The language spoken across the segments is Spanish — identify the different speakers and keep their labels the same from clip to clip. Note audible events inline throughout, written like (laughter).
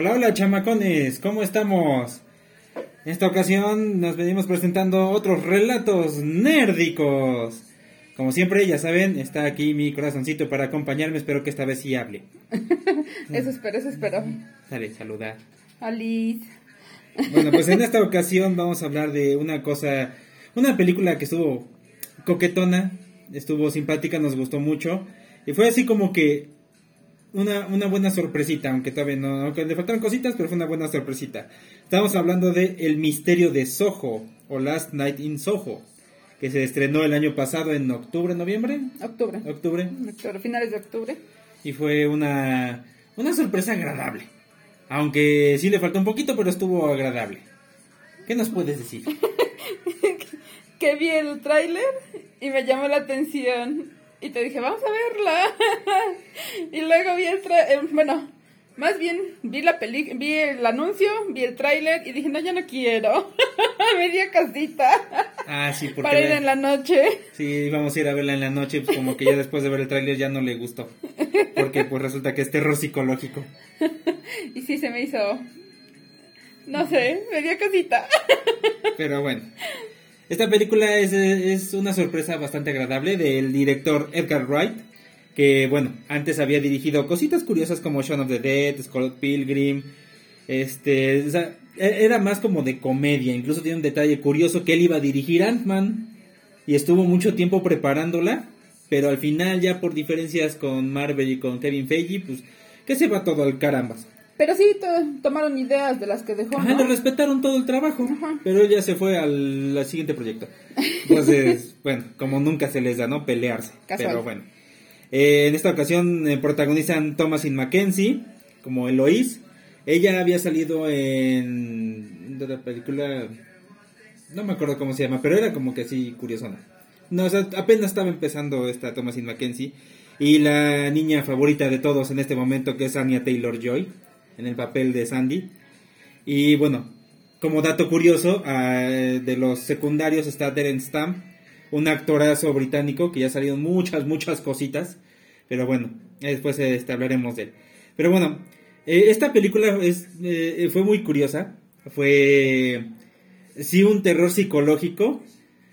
Speaker 1: Hola, hola chamacones, ¿cómo estamos? En esta ocasión nos venimos presentando otros relatos nérdicos. Como siempre, ya saben, está aquí mi corazoncito para acompañarme, espero que esta vez sí hable. (laughs)
Speaker 2: eso espero, eso espero.
Speaker 1: Dale, saluda.
Speaker 2: Alice.
Speaker 1: Bueno, pues en (laughs) esta ocasión vamos a hablar de una cosa, una película que estuvo coquetona, estuvo simpática, nos gustó mucho. Y fue así como que una, una buena sorpresita, aunque todavía no, aunque le faltaron cositas, pero fue una buena sorpresita. Estamos hablando de El misterio de Soho, o Last Night in Soho, que se estrenó el año pasado en octubre, noviembre.
Speaker 2: Octubre.
Speaker 1: Octubre.
Speaker 2: Octubre, finales de octubre.
Speaker 1: Y fue una, una sorpresa agradable. Aunque sí le faltó un poquito, pero estuvo agradable. ¿Qué nos puedes decir? (laughs)
Speaker 2: que vi el tráiler y me llamó la atención y te dije, vamos a verla. (laughs) y luego vi el eh, bueno, más bien vi la peli vi el anuncio, vi el tráiler y dije, no, ya no quiero. (laughs) Me dio casita.
Speaker 1: Ah, sí, porque
Speaker 2: Para ir en la noche.
Speaker 1: Sí, vamos a ir a verla en la noche, pues como que ya después de ver el tráiler ya no le gustó. Porque pues resulta que es terror psicológico. (laughs)
Speaker 2: y sí se me hizo no sé, me dio casita.
Speaker 1: Pero bueno. Esta película es, es, una sorpresa bastante agradable del director Edgar Wright, que bueno, antes había dirigido cositas curiosas como Shaun of the Dead, Scott Pilgrim, este, e, era más como de comedia, incluso tiene un detalle curioso que él iba a dirigir Ant-Man y estuvo mucho tiempo preparándola, pero al final ya por diferencias con Marvel y con Kevin Feige, pues que se va todo al carambas.
Speaker 2: Pero sí tomaron ideas de las que dejó.
Speaker 1: Ajá, le respetaron todo el trabajo, pero él ya se fue al, siguiente proyecto. Entonces, (laughs) bueno, como nunca se les da, ¿no? Pelearse. Pero bueno. Eh, en esta ocasión eh, protagonizan Thomasin Mackenzie como Eloise. Ella había salido en la película, no me acuerdo cómo se llama, pero era como que así curiosona. No, o sea, apenas estaba empezando esta Thomasin Mackenzie. Y la niña favorita de todos en este momento, que es Anya Taylor Joy en el papel de Sandy. Y bueno, como dato curioso, ah, de los secundarios está Terence Stamp, un actorazo británico que ya ha salido muchas, muchas cositas. Pero bueno, después este, hablaremos de él. Pero bueno, eh, esta película es, eh, fue muy curiosa. Fue, sí, un terror psicológico.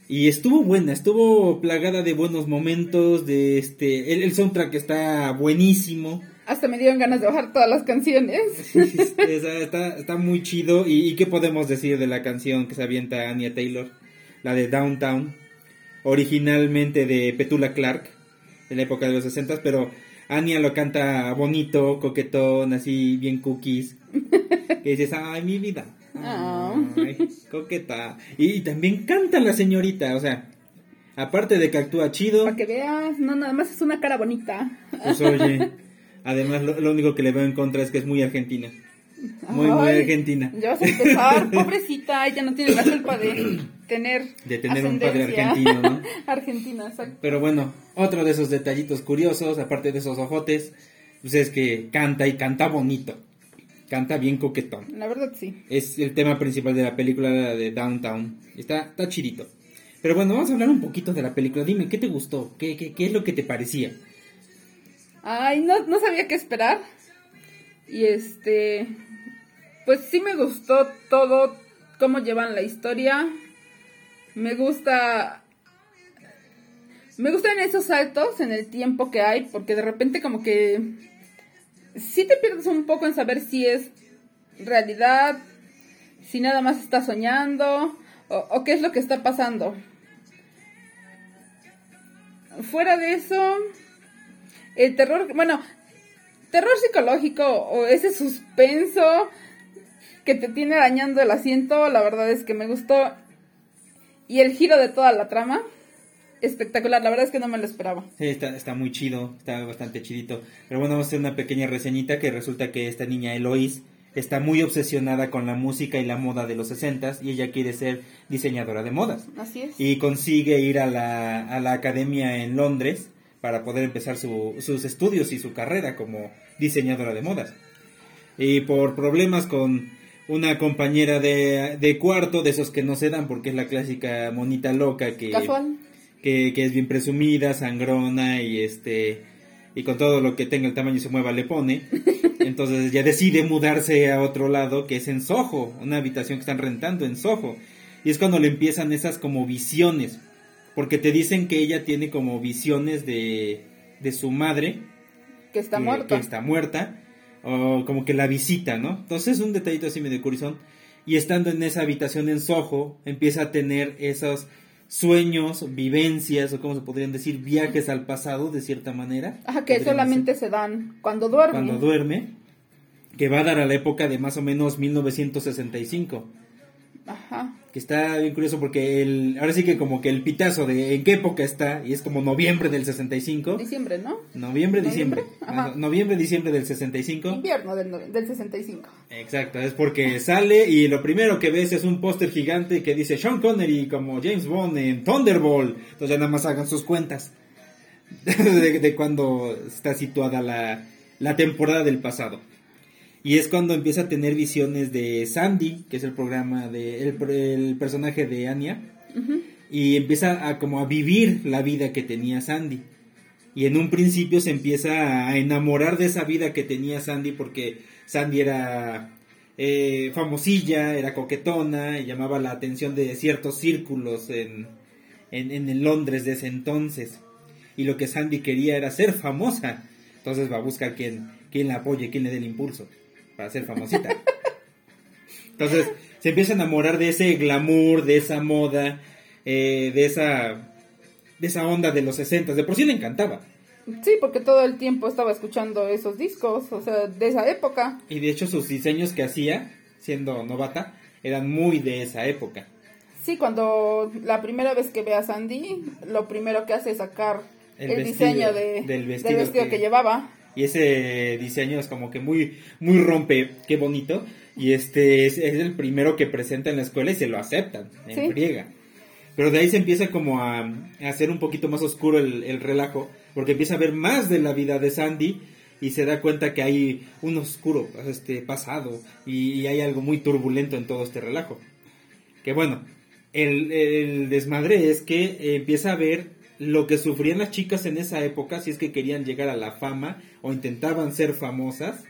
Speaker 1: Y estuvo buena, estuvo plagada de buenos momentos, de este, el soundtrack está buenísimo.
Speaker 2: Hasta me dieron ganas de bajar todas las canciones. (laughs)
Speaker 1: está, está, muy chido. ¿Y, qué podemos decir de la canción que se avienta Anya Taylor? La de Downtown. Originalmente de Petula Clark. En la época de los 60 pero Anya lo canta bonito, coquetón, así bien cookies. (laughs) Que dices, ay, mi vida. Ay, coqueta. Y, también canta la señorita, o sea, aparte de que actúa chido.
Speaker 2: Para que veas, no, nada más es una cara bonita.
Speaker 1: Pues oye. (laughs) Además, lo, único que le veo en contra es que es muy argentina. Muy, muy argentina.
Speaker 2: Ya vas a empezar, (laughs) pobrecita, ella no tiene la culpa de tener
Speaker 1: De tener un padre argentino, ¿no? (laughs)
Speaker 2: Argentina, exacto.
Speaker 1: Pero bueno, otro de esos detallitos curiosos, aparte de esos ojotes, pues es que canta y canta bonito. Canta bien coquetón.
Speaker 2: La verdad, sí.
Speaker 1: Es el tema principal de la película de Downtown. Está, está chidito. Pero bueno, vamos a hablar un poquito de la película. Dime, ¿qué te gustó? ¿Qué, qué, qué es lo que te parecía?
Speaker 2: Ay, no, no sabía qué esperar. Y este, pues sí me gustó todo, cómo llevan la historia. Me gusta, me gustan esos saltos en el tiempo que hay, porque de repente como que sí te pierdes un poco en saber si es realidad, si nada más está soñando, o, o qué es lo que está pasando. Fuera de eso, el terror, bueno, terror psicológico o ese suspenso que te tiene dañando el asiento, la verdad es que me gustó. Y el giro de toda la trama, espectacular, la verdad es que no me lo esperaba.
Speaker 1: Sí, está, está muy chido, está bastante chidito. Pero bueno, vamos a hacer una pequeña reseñita que resulta que esta niña Eloise está muy obsesionada con la música y la moda de los 60 y ella quiere ser diseñadora de modas.
Speaker 2: Así es.
Speaker 1: Y consigue ir a la, a la academia en Londres para poder empezar sus estudios y su carrera como diseñadora de modas. Y por problemas con, una compañera de, de, cuarto, de esos que no se dan porque es la clásica monita loca que, que, que, es bien presumida, sangrona y este y con todo lo que tenga el tamaño y se mueva le pone. (laughs) Entonces ya decide mudarse a otro lado que es en Soho, una habitación que están rentando en Soho. Y es cuando le empiezan esas como visiones, porque te dicen que ella tiene como visiones de, de su madre.
Speaker 2: Que está muerta.
Speaker 1: Que está muerta o como que la visita, ¿no? Entonces un detallito así medio curioso. Y estando en esa habitación en Soho, empieza a tener esos sueños, vivencias, o como se podrían decir, viajes al pasado, de cierta manera.
Speaker 2: Ajá, que solamente se dan cuando duerme.
Speaker 1: Cuando duerme, que va a dar a la época de más o menos 1965.
Speaker 2: Ajá.
Speaker 1: Que está bien curioso porque el, ahora sí que como que el pitazo de en qué época está, y es como noviembre del 65.
Speaker 2: Diciembre, ¿no?
Speaker 1: Noviembre, diciembre. Ajá. noviembre, diciembre del 65.
Speaker 2: Invierno del, del 65.
Speaker 1: Exacto, es porque sale y lo primero que ves es un póster gigante que dice Sean Connery como James Bond en Thunderbolt. Entonces ya nada más hagan sus cuentas (laughs) de, de cuando está situada la, la temporada del pasado. Y es cuando empieza a tener visiones de Sandy, que es el programa de el, personaje de Anya, y empieza a como a vivir la vida que tenía Sandy. Y en un principio se empieza a enamorar de esa vida que tenía Sandy porque Sandy era eh, famosilla, era coquetona, y llamaba la atención de ciertos círculos en, en, en Londres de ese entonces. Y lo que Sandy quería era ser famosa. Entonces va a buscar quien, quien la apoye, quien le dé el impulso para ser famosita. Entonces se empieza a enamorar de ese glamour, de esa moda, eh, de esa de esa onda de los 60. De por sí le encantaba.
Speaker 2: Sí, porque todo el tiempo estaba escuchando esos discos, o sea, de esa época.
Speaker 1: Y de hecho sus diseños que hacía, siendo novata, eran muy de esa época.
Speaker 2: Sí, cuando la primera vez que ve a Sandy, lo primero que hace es sacar el, diseño de, del vestido, que llevaba
Speaker 1: y ese diseño es como que muy, muy rompe, qué bonito. Y este es, el primero que presenta en la escuela y se lo aceptan en griega. Pero de ahí se empieza como a, hacer un poquito más oscuro el, relajo, porque empieza a ver más de la vida de Sandy y se da cuenta que hay un oscuro este pasado y, hay algo muy turbulento en todo este relajo. Que bueno, el, el desmadre es que empieza a ver lo que sufrían las chicas en esa época si es que querían llegar a la fama o intentaban ser famosas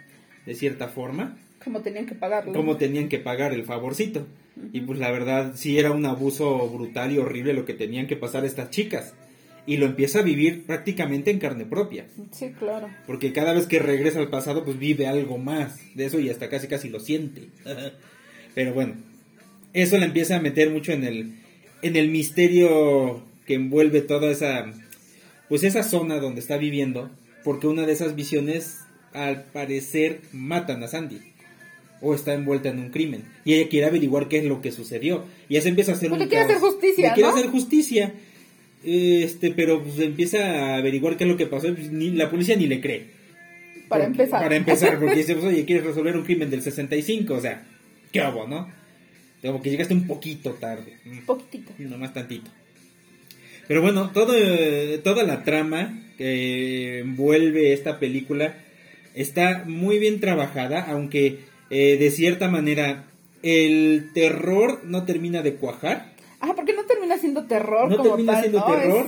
Speaker 1: de cierta forma.
Speaker 2: Como tenían que pagarlo.
Speaker 1: Como tenían que pagar el favorcito. Y pues la verdad sí era un abuso brutal y horrible lo que tenían que pasar estas chicas. Y lo empieza a vivir prácticamente en carne propia.
Speaker 2: Sí, claro.
Speaker 1: Porque cada vez que regresa al pasado pues vive algo más de eso y hasta casi casi lo siente. (laughs) Pero bueno, eso le empieza a meter mucho en el, en el misterio que envuelve toda esa, pues esa zona donde está viviendo, porque una de esas visiones al parecer matan a Sandy o está envuelta en un crimen y ella quiere averiguar qué es lo que sucedió y se empieza a hacer
Speaker 2: un quiere hacer justicia
Speaker 1: quiere hacer justicia este pero pues empieza a averiguar qué es lo que pasó pues, ni la policía ni le cree.
Speaker 2: Para empezar.
Speaker 1: para empezar (laughs) porque dice pues, oye quieres resolver un crimen del 65 o sea qué hago no como que llegaste un poquito tarde
Speaker 2: poquitito.
Speaker 1: No más tantito pero bueno, todo, toda la trama que envuelve esta película está muy bien trabajada, aunque eh, de cierta manera el terror no termina de cuajar.
Speaker 2: Ah, porque no termina siendo terror.
Speaker 1: No termina siendo terror.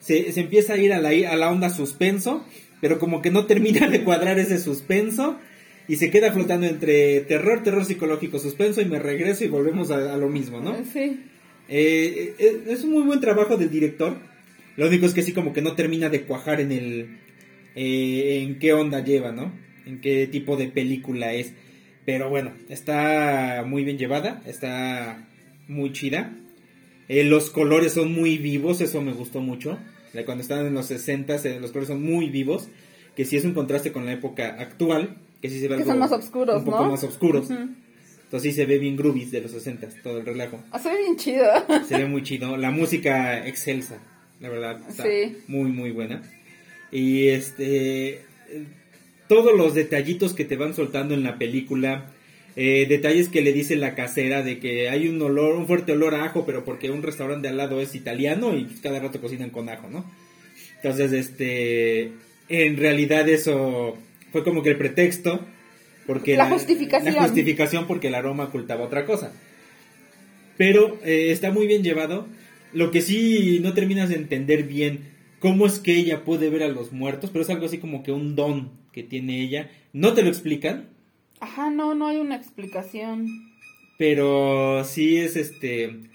Speaker 1: Se, se, empieza a ir a la, a la onda suspenso, pero como que no termina de cuadrar ese suspenso y se queda flotando entre terror, terror psicológico, suspenso y me regreso y volvemos a, a lo mismo, ¿no?
Speaker 2: Sí.
Speaker 1: Eh, eh, es un muy buen trabajo del director. Lo único es que sí como que no termina de cuajar en el... Eh, en qué onda lleva, ¿no? En qué tipo de película es. Pero bueno, está muy bien llevada, está muy chida. los colores son muy vivos, eso me gustó mucho. Cuando estaban en los 60 los colores son muy vivos. Que sí es un contraste con la época actual. Que sí se ve
Speaker 2: son más oscuros,
Speaker 1: un poco más oscuros. Entonces sí se ve bien groovy de los 60 todo el relajo.
Speaker 2: Ah, se ve bien chido.
Speaker 1: Se ve muy chido. La música excelsa, la verdad. Está muy, muy buena. Y este. Todos los detallitos que te van soltando en la película. Eh, detalles que le dice la casera de que hay un olor, un fuerte olor a ajo, pero porque un restaurante de al lado es italiano y cada rato cocinan con ajo, ¿no? Entonces, este, en realidad eso fue como que el pretexto Porque
Speaker 2: la, justificación.
Speaker 1: La justificación porque el aroma ocultaba otra cosa. Pero eh, está muy bien llevado. Lo que sí no terminas de entender bien cómo es que ella puede ver a los muertos, pero es algo así como que un don que tiene ella. No te lo explican.
Speaker 2: Ajá, no, no hay una explicación.
Speaker 1: Pero sí es este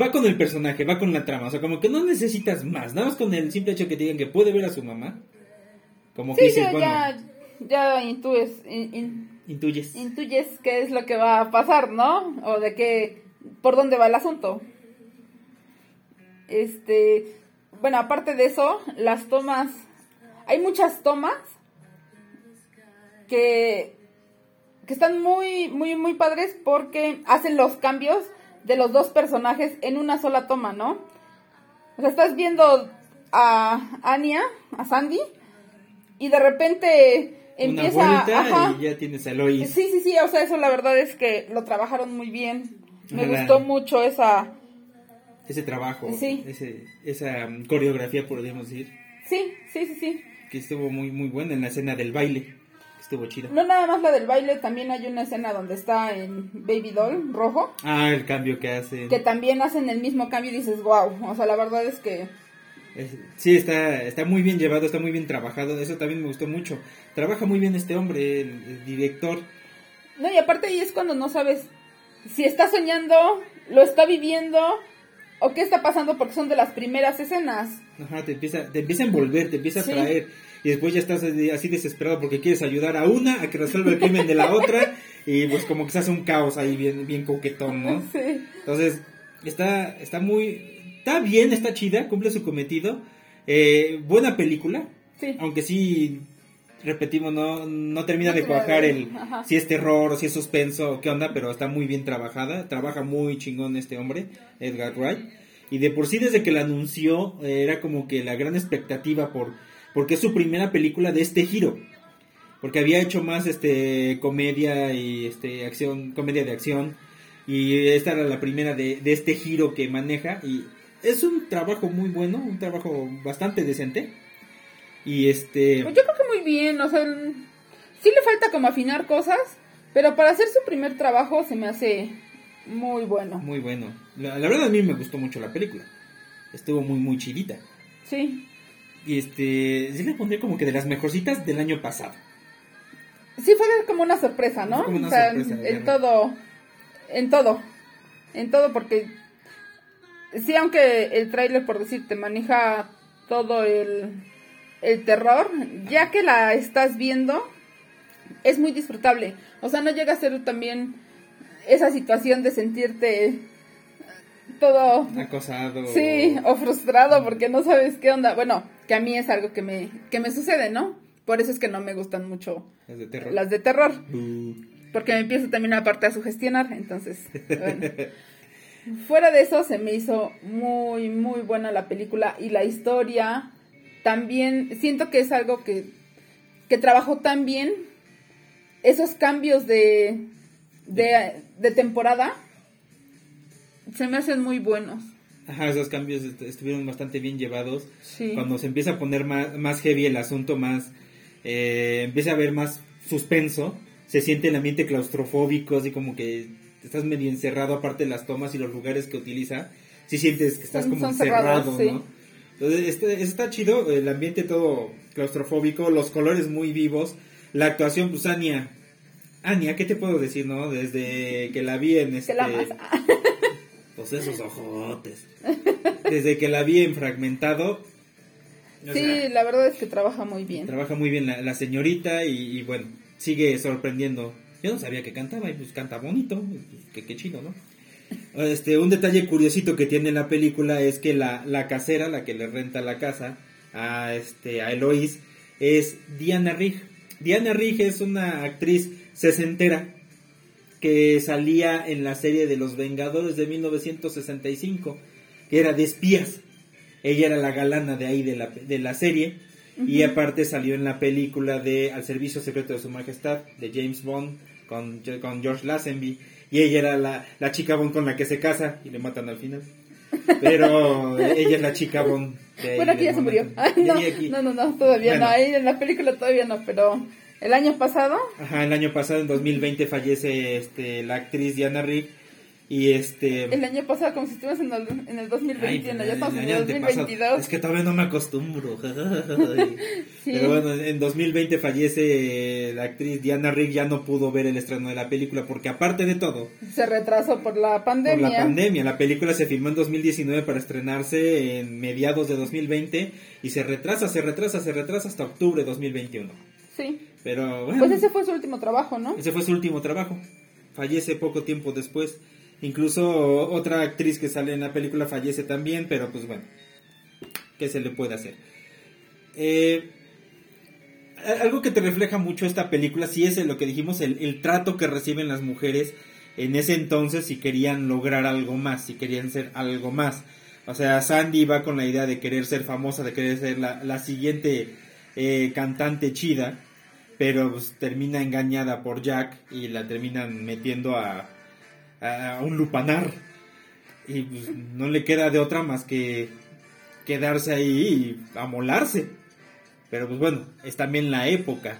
Speaker 1: va con el personaje, va con la trama. O sea, como que no necesitas más. Nada más con el simple hecho que te digan que puede ver a su mamá. Como que
Speaker 2: sí, dices, ya, ya, intuyes,
Speaker 1: intuyes.
Speaker 2: Intuyes qué es lo que va a pasar, ¿no? O de qué, por dónde va el asunto. Este, bueno, aparte de eso, las tomas, hay muchas tomas que, que están muy, muy, muy padres porque hacen los cambios de los dos personajes en una sola toma, ¿no? O sea, estás viendo a Anya, a Sandy, y de repente empieza
Speaker 1: ajá, y ya tienes a Lois.
Speaker 2: Sí, sí, sí, o sea, eso la verdad es que lo trabajaron muy bien. Me gustó mucho esa
Speaker 1: ese trabajo, sí. ese, esa um, coreografía podríamos decir.
Speaker 2: Sí, sí, sí, sí.
Speaker 1: Que estuvo muy muy buena en la escena del baile. Estuvo chido.
Speaker 2: No nada más la del baile, también hay una escena donde está en Baby Doll rojo.
Speaker 1: Ah, el cambio que hacen.
Speaker 2: Que también hacen el mismo cambio y dices, wow, o sea, la verdad es que
Speaker 1: sí, está, está muy bien llevado, está muy bien trabajado. Eso también me gustó mucho. Trabaja muy bien este hombre, el, director.
Speaker 2: No, y aparte ahí es cuando no sabes si está soñando, lo está viviendo o qué está pasando porque son de las primeras escenas.
Speaker 1: Ajá, te empieza, te empieza a envolver, te empieza a traer y después ya estás así desesperado porque quieres ayudar a una a que resuelva el crimen de la otra y pues como que se hace un caos ahí bien, bien coquetón, ¿no? (laughs) Sí. Entonces, está, está muy, está bien, está chida, cumple su cometido. Eh, buena película. Sí. Aunque sí, repetimos, no, no termina de cuajar el si es terror o si es suspenso o qué onda, pero está muy bien trabajada. Trabaja muy chingón este hombre, Edgar Wright. Y de por sí, desde que la anunció, era como que la gran expectativa por. Porque es su primera película de este giro. Porque había hecho más este comedia y este acción, comedia de acción. Y esta era la primera de, de este giro que maneja. Y es un trabajo muy bueno, un trabajo bastante decente. Y este...
Speaker 2: Pues yo creo que muy bien, o sea, sí le falta como afinar cosas, pero para hacer su primer trabajo se me hace muy bueno.
Speaker 1: Muy bueno. La, verdad a mí me gustó mucho la película. Estuvo muy, muy chidita.
Speaker 2: Sí.
Speaker 1: Y este, sí le pondría como que de las mejorcitas del año pasado.
Speaker 2: Sí, fue como una sorpresa, ¿no?
Speaker 1: Como una sorpresa,
Speaker 2: en todo, en todo, en todo, porque sí, aunque el tráiler, por decirte, maneja todo el, el terror, ya que la estás viendo, es muy disfrutable. O sea, no llega a ser también esa situación de sentirte todo
Speaker 1: acosado
Speaker 2: sí o frustrado porque no sabes qué onda. Bueno que a mí es algo que me que me sucede no por eso es que no me gustan mucho
Speaker 1: las de terror.
Speaker 2: las de terror. Porque me empiezo también aparte a sugestionar entonces (laughs) bueno Fuera de eso, se me hizo muy, muy buena la película y la historia. También siento que es algo que, que trabajó tan bien. Esos cambios de, de, temporada se me hacen muy buenos.
Speaker 1: Ajá, esos cambios estuvieron bastante bien llevados. Cuando se empieza a poner más, más heavy el asunto, más eh, empieza a haber más suspenso, se siente el ambiente claustrofóbico, así como que estás medio encerrado, aparte de las tomas y los lugares que utiliza, si sientes que estás como encerrado, ¿no? Entonces este, está chido, el ambiente todo claustrofóbico, los colores muy vivos, la actuación, pues Ania, Ania, ¿qué te puedo decir, no? Desde que la vi en este... (laughs) pues esos ojotes. Desde que la vi en fragmentado.
Speaker 2: Sí, la verdad es que trabaja muy bien.
Speaker 1: Trabaja muy bien la, señorita y bueno, sigue sorprendiendo yo no sabía que cantaba y pues canta bonito, pues, que, chido, ¿no? Este, un detalle curiosito que tiene la película es que la, la casera, la que le renta la casa a, este, a Eloís, es Diana Rigg. Diana Rigg es una actriz sesentera que salía en la serie de Los Vengadores de 1965, que era de espías. Ella era la galana de ahí de la, de la serie. Y aparte salió en la película de Al Servicio Secreto de Su Majestad, de James Bond, con, George Lazenby y ella era la, la chica Bond con la que se casa y le matan al final. Pero ella es la chica Bond.
Speaker 2: bueno, aquí ya se murió. no, no, no, todavía no. Ahí en la película todavía no, pero ¿El año pasado?
Speaker 1: Ajá, el año pasado, en 2020, fallece este, la actriz Diana Rigg. Y este...
Speaker 2: El año pasado, como si estuvieras en el, en el 2021, ya estamos en el 2022.
Speaker 1: Es que todavía no me acostumbro. (laughs) (laughs) Pero bueno, en 2020 fallece la actriz Diana Rigg, ya no pudo ver el estreno de la película porque aparte de todo...
Speaker 2: Se retrasó por la pandemia.
Speaker 1: Por la pandemia. La película se filmó en 2019 para estrenarse en mediados de 2020 y se retrasa, se retrasa, se retrasa hasta octubre de 2021.
Speaker 2: Sí.
Speaker 1: Pero bueno.
Speaker 2: Pues ese fue su último trabajo, ¿no?
Speaker 1: Ese fue su último trabajo. Fallece poco tiempo después. Incluso otra actriz que sale en la película fallece también, pero pues bueno, ¿qué se le puede hacer? Eh, algo que te refleja mucho esta película, sí es lo que dijimos, el, trato que reciben las mujeres en ese entonces si querían lograr algo más, si querían ser algo más. O sea, Sandy va con la idea de querer ser famosa, de querer ser la, siguiente eh, cantante chida, pero pues, termina engañada por Jack y la terminan metiendo a, a un lupanar. Y pues, no le queda de otra más que quedarse ahí y amolarse. Pero pues bueno, es también la época.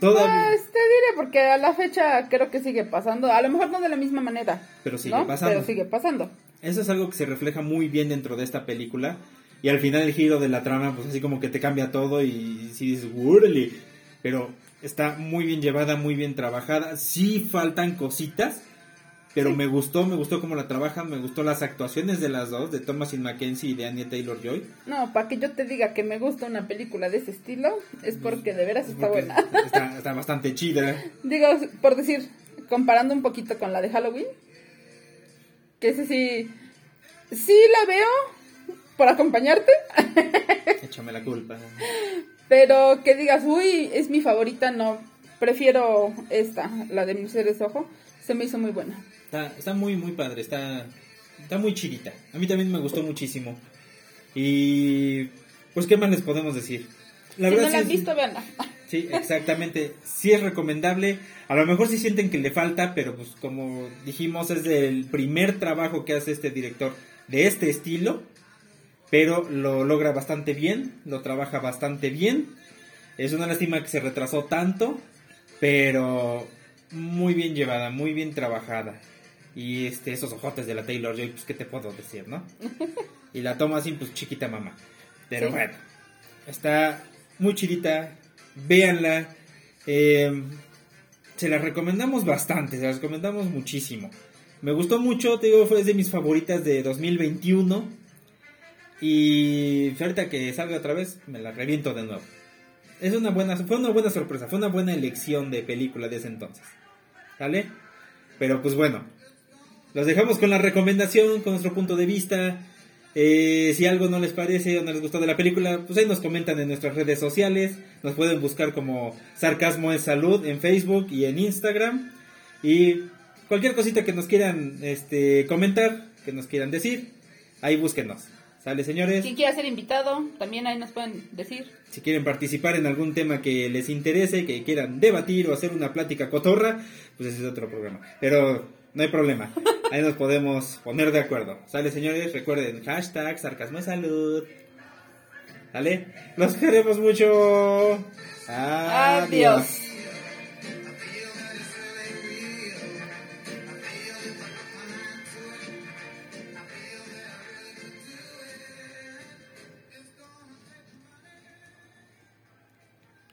Speaker 2: Todavía... Pues te diré, porque a la fecha creo que sigue pasando. A lo mejor no de la misma manera.
Speaker 1: Pero sigue pasando.
Speaker 2: Pero sigue pasando.
Speaker 1: Eso es algo que se refleja muy bien dentro de esta película. Y al final el giro de la trama, pues así como que te cambia todo y si dices, Pero está muy bien llevada, muy bien trabajada. Sí faltan cositas, pero me gustó, me gustó cómo la trabajan, me gustó las actuaciones de las dos, de Thomasin Mackenzie y de Anya Taylor Joy.
Speaker 2: No, para que yo te diga que me gusta una película de ese estilo, es porque de veras está buena. (laughs)
Speaker 1: Está, bastante chida.
Speaker 2: Digo, por decir, comparando un poquito con la de Halloween, que ese sí, sí la veo por acompañarte. (laughs)
Speaker 1: Échame la culpa.
Speaker 2: Pero que digas, uy, es mi favorita, no. Prefiero esta, la de Mujeres Ojo. Se me hizo muy buena.
Speaker 1: Está, muy, muy padre, está, está muy chidita. A mí también me gustó muchísimo. Y pues, ¿qué más les podemos decir?
Speaker 2: La si verdad, no la han visto, veanla.
Speaker 1: Sí, exactamente. Sí es recomendable. A lo mejor sí sienten que le falta, pero pues como dijimos, es el primer trabajo que hace este director de este estilo. Pero lo logra bastante bien, lo trabaja bastante bien. Es una lástima que se retrasó tanto, pero muy bien llevada, muy bien trabajada. Y este, esos ojotes de la Taylor Joy, pues qué te puedo decir, ¿no? (laughs) Y la toma así, pues chiquita mamá. Pero bueno, está muy chidita, véanla. Em, se la recomendamos bastante, se la recomendamos muchísimo. Me gustó mucho, te digo, fue de mis favoritas de 2021. Y ahorita que salga otra vez, me la reviento de nuevo. Es una buena, fue una buena sorpresa, fue una buena elección de película de ese entonces. ¿Sale? Pero pues bueno, los dejamos con la recomendación, con nuestro punto de vista. Eh, si algo no les parece o no les gustó de la película, pues ahí nos comentan en nuestras redes sociales. Nos pueden buscar como Sarcasmo en Salud en Facebook y en Instagram. Y cualquier cosita que nos quieran este, comentar, que nos quieran decir, ahí búsquenos. ¿Sale, señores?
Speaker 2: Si quiera ser invitado, también ahí nos pueden decir.
Speaker 1: Si quieren participar en algún tema que les interese, que quieran debatir o hacer una plática cotorra, pues ese es otro programa. Pero no hay problema. Ahí nos podemos poner de acuerdo. ¿Sale, señores? Recuerden, hashtag sarcasmo salud. ¿Sale? Los queremos mucho. Adiós.